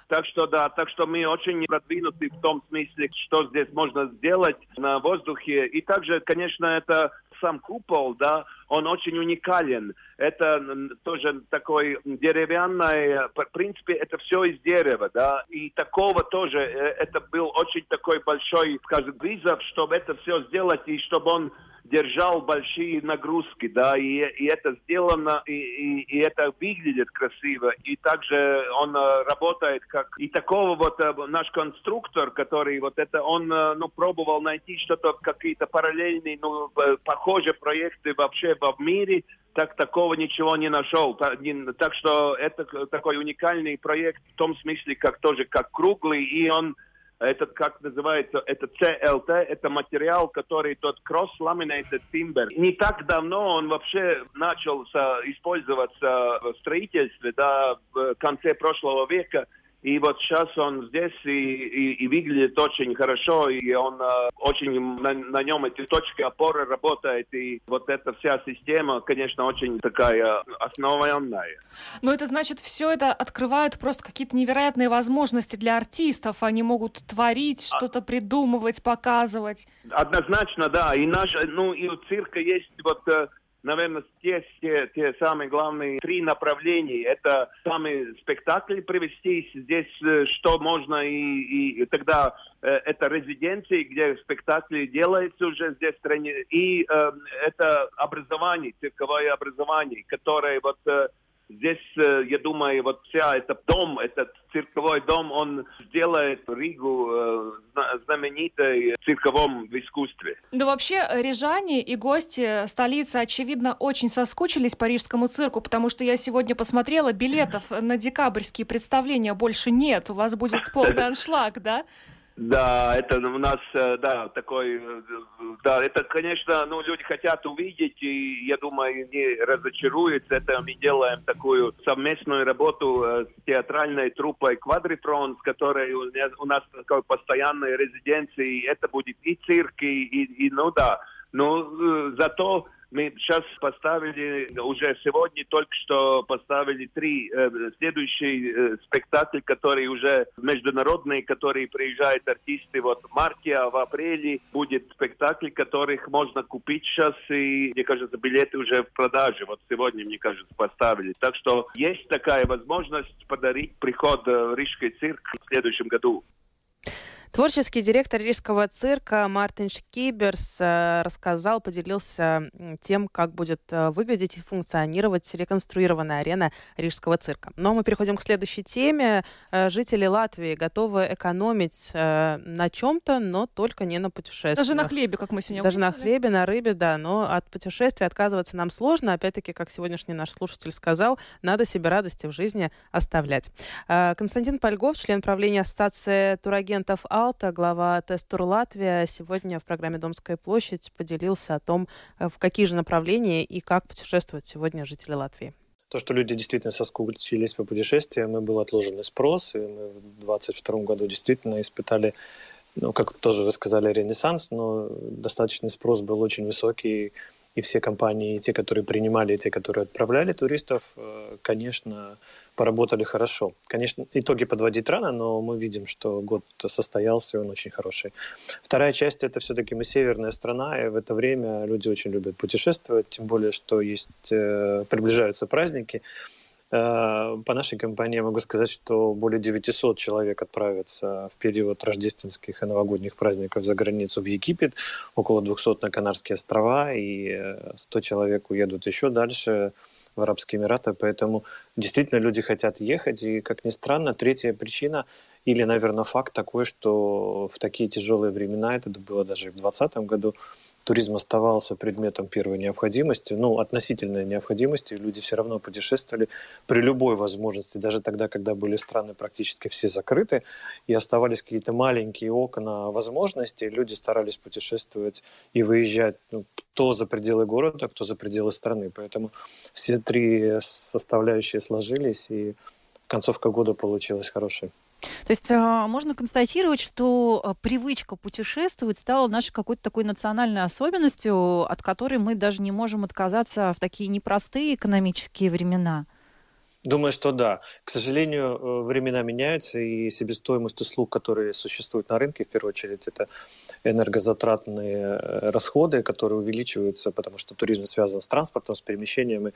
Так что да, так что мы очень продвинуты в том смысле, что здесь можно сделать на воздухе. И также, конечно, это сам купол, да, он очень уникален. Это тоже такой деревянный, в принципе, это все из дерева, да, и такого тоже, э, это был очень такой большой, скажем, вызов, чтобы это все сделать, и чтобы он держал большие нагрузки, да, и, и это сделано, и, и, и это выглядит красиво, и также он э, работает как, и такого вот э, наш конструктор, который вот это, он, э, ну, пробовал найти что-то, какие-то параллельные, ну, похожие проекты вообще в мире, так такого ничего не нашел. Так, не, так что это такой уникальный проект в том смысле, как тоже как круглый, и он этот, как называется, это CLT, это материал, который тот cross-laminated timber. Не так давно он вообще начал использоваться в строительстве, да, в конце прошлого века. И вот сейчас он здесь и, и, и выглядит очень хорошо, и он э, очень на, на нем эти точки опоры работает, и вот эта вся система, конечно, очень такая основанная. Но это значит, все это открывает просто какие-то невероятные возможности для артистов. Они могут творить, а что-то придумывать, показывать. Однозначно, да. И наш, ну и у цирка есть вот э, наверное, те, те, те самые главные три направления. Это самый спектакль привести здесь, э, что можно, и, и тогда э, это резиденции, где спектакли делаются уже здесь в стране, и э, это образование, цирковое образование, которое вот э, Здесь, э, я думаю, вот вся этот дом, этот цирковой дом, он сделает Ригу э, знаменитой в цирковом искусстве. Да вообще, рижане и гости столицы, очевидно, очень соскучились по рижскому цирку, потому что я сегодня посмотрела, билетов на декабрьские представления больше нет. У вас будет полный аншлаг, да? Да, это у нас, э, да, такой, э, да, это, конечно, ну, люди хотят увидеть, и, я думаю, не разочаруются. Это мы делаем такую совместную работу э, с театральной труппой Квадритрон, с которой у нас такой постоянной резиденции. Это будет и цирк, и, и, и ну да. Но зато Мы сейчас поставили, уже сегодня только что поставили три э, следующий э, спектакль, который уже международный, который приезжают артисты. Вот в марте, а в апреле будет спектакль, которых можно купить сейчас, и, мне кажется, билеты уже в продаже. Вот сегодня, мне кажется, поставили. Так что есть такая возможность подарить приход в Рижский цирк в следующем году. Творческий директор Рижского цирка Мартин Шкиберс э, рассказал, поделился тем, как будет э, выглядеть и функционировать реконструированная арена Рижского цирка. Но мы переходим к следующей теме. Э, жители Латвии готовы экономить на чем-то, но только не на путешествиях. Даже на хлебе, как мы сегодня Даже выяснили. на хлебе, на рыбе, да. Но от путешествий отказываться нам сложно. Опять-таки, как сегодняшний наш слушатель сказал, надо себе радости в жизни оставлять. Константин Польгов, член правления Ассоциации турагентов «Ал», Ялта, глава Тестур Латвия, сегодня в программе «Домская площадь» поделился о том, э, в какие же направления и как путешествуют сегодня жители Латвии. То, что люди действительно соскучились по путешествиям, и был отложенный спрос, и мы в 2022 году действительно испытали, ну, как тоже вы сказали, ренессанс, но достаточный спрос был очень высокий, и все компании, и те, которые принимали, и те, которые отправляли туристов, э, конечно, поработали хорошо. Конечно, итоги подводить рано, но мы видим, что год состоялся, и он очень хороший. Вторая часть – это все-таки мы северная страна, и в это время люди очень любят путешествовать, тем более, что есть, э, приближаются праздники. Э, по нашей компании могу сказать, что более 900 человек отправятся в период рождественских и новогодних праздников за границу в Египет, около 200 на Канарские острова, и 100 человек уедут еще дальше – в Арабские Эмираты, поэтому действительно люди хотят ехать, и, как ни странно, третья причина или, наверное, факт такой, что в такие тяжелые времена, это было даже и в 2020 году, туризм оставался предметом первой необходимости, ну, относительной необходимости, люди все равно путешествовали при любой возможности, даже тогда, когда были страны практически все закрыты, и оставались какие-то маленькие окна возможностей, люди старались путешествовать и выезжать, ну, кто за пределы города, кто за пределы страны. Поэтому все три составляющие сложились, и концовка года получилась хорошей. То есть а, можно констатировать, что а, привычка путешествовать стала нашей какой-то такой национальной особенностью, от которой мы даже не можем отказаться в такие непростые экономические времена. Думаю, что да. К сожалению, э, времена меняются, и себестоимость услуг, которые существуют на рынке, в первую очередь, это энергозатратные э, расходы, которые увеличиваются, потому что туризм связан с транспортом, с перемещениями.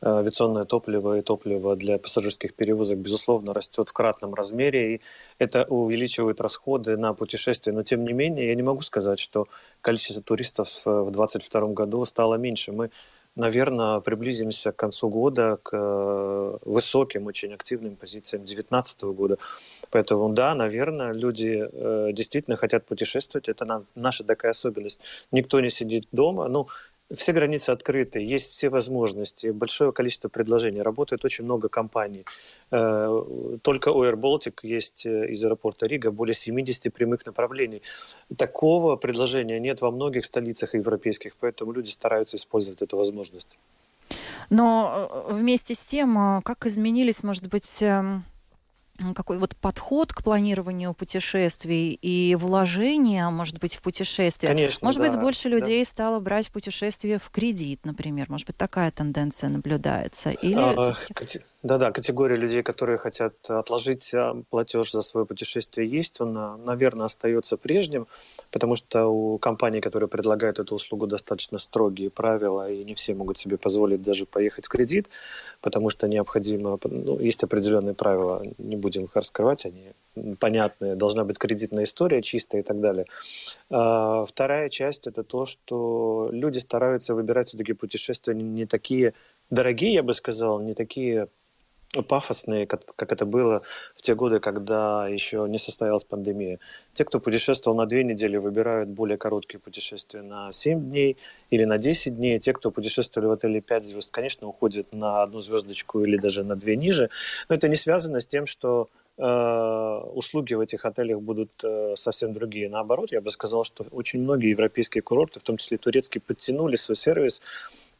Э, авиационное топливо и топливо для пассажирских перевозок, безусловно, растет в кратном размере, и это увеличивает расходы на путешествия. Но, тем не менее, я не могу сказать, что количество туристов в 2022 году стало меньше. Мы наверное, приблизимся к концу года к э, высоким, очень активным позициям 2019 года. Поэтому, да, наверное, люди э, действительно хотят путешествовать. Это наша такая особенность. Никто не сидит дома. Ну, все границы открыты, есть все возможности, большое количество предложений. Работает очень много компаний. Э, только Air Baltic есть э, из аэропорта Рига более 70 прямых направлений. Такого предложения нет во многих столицах европейских, поэтому люди стараются использовать эту возможность. Но э, вместе с тем, как изменились, может быть, эм, какой вот подход к планированию путешествий и вложения, может быть, в путешествия. Конечно, может да, быть, больше людей да. стало брать путешествия в кредит, например. Может быть, такая тенденция наблюдается. Или а, да-да, категория людей, которые хотят отложить а, платеж за свое путешествие, есть. Он, наверное, остается прежним, потому что у компаний, которые предлагают эту услугу, достаточно строгие правила, и не все могут себе позволить даже поехать в кредит, потому что необходимо, ну, есть определенные правила, не будем их раскрывать, они понятные, должна быть кредитная история чистая и так далее. А, вторая часть – это то, что люди стараются выбирать все-таки путешествия не такие дорогие, я бы сказал, не такие пафосные, как, как это было в те годы, когда еще не состоялась пандемия. Те, кто путешествовал на две недели, выбирают более короткие путешествия на 7 дней или на 10 дней. Те, кто путешествовали в отеле 5 звезд, конечно, уходят на одну звездочку или даже на две ниже. Но это не связано с тем, что э, услуги в этих отелях будут э, совсем другие. Наоборот, я бы сказал, что очень многие европейские курорты, в том числе турецкие, подтянули свой сервис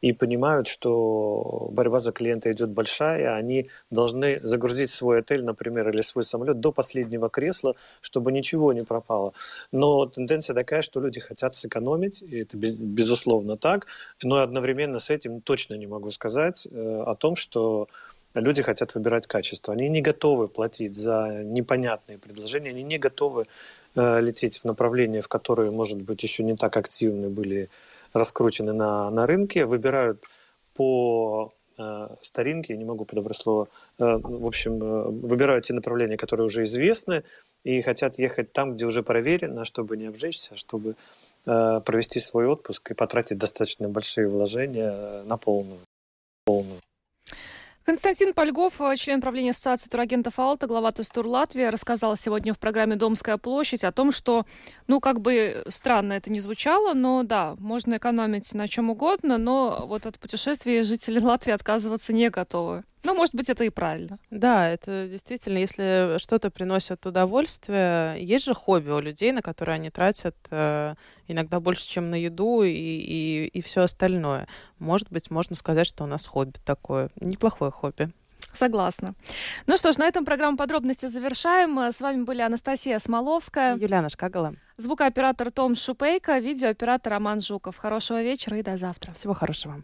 и понимают, что борьба за клиента идет большая, они должны загрузить свой отель, например, или свой самолет до последнего кресла, чтобы ничего не пропало. Но тенденция такая, что люди хотят сэкономить, и это безусловно так, но одновременно с этим точно не могу сказать э, о том, что люди хотят выбирать качество. Они не готовы платить за непонятные предложения, они не готовы э, лететь в направления, в которые, может быть, еще не так активны были раскручены на, на рынке, выбирают по э, старинке, не могу подобрать слово, э, в общем, э, выбирают те направления, которые уже известны, и хотят ехать там, где уже проверено, чтобы не обжечься, чтобы э, провести свой отпуск и потратить достаточно большие вложения э, на полную. полную. Константин Польгов, э, член правления Ассоциации турагентов «Алта», глава Тестур Латвия, рассказал сегодня в программе «Домская площадь» о том, что, ну, как бы странно это не звучало, но да, можно экономить на чем угодно, но вот от путешествий жители Латвии отказываться не готовы. Ну, может быть, это и правильно. Да, это действительно, если что-то приносит удовольствие, есть же хобби у людей, на которые они тратят э, иногда больше, чем на еду и, и, и все остальное. Может быть, можно сказать, что у нас хобби такое. Неплохое хобби. Согласна. Ну что ж, на этом программу подробности завершаем. С вами были Анастасия Смоловская. Юлиана Шкагала. Звукооператор Том Шупейко, видеооператор Роман Жуков. Хорошего вечера и до завтра. Всего хорошего.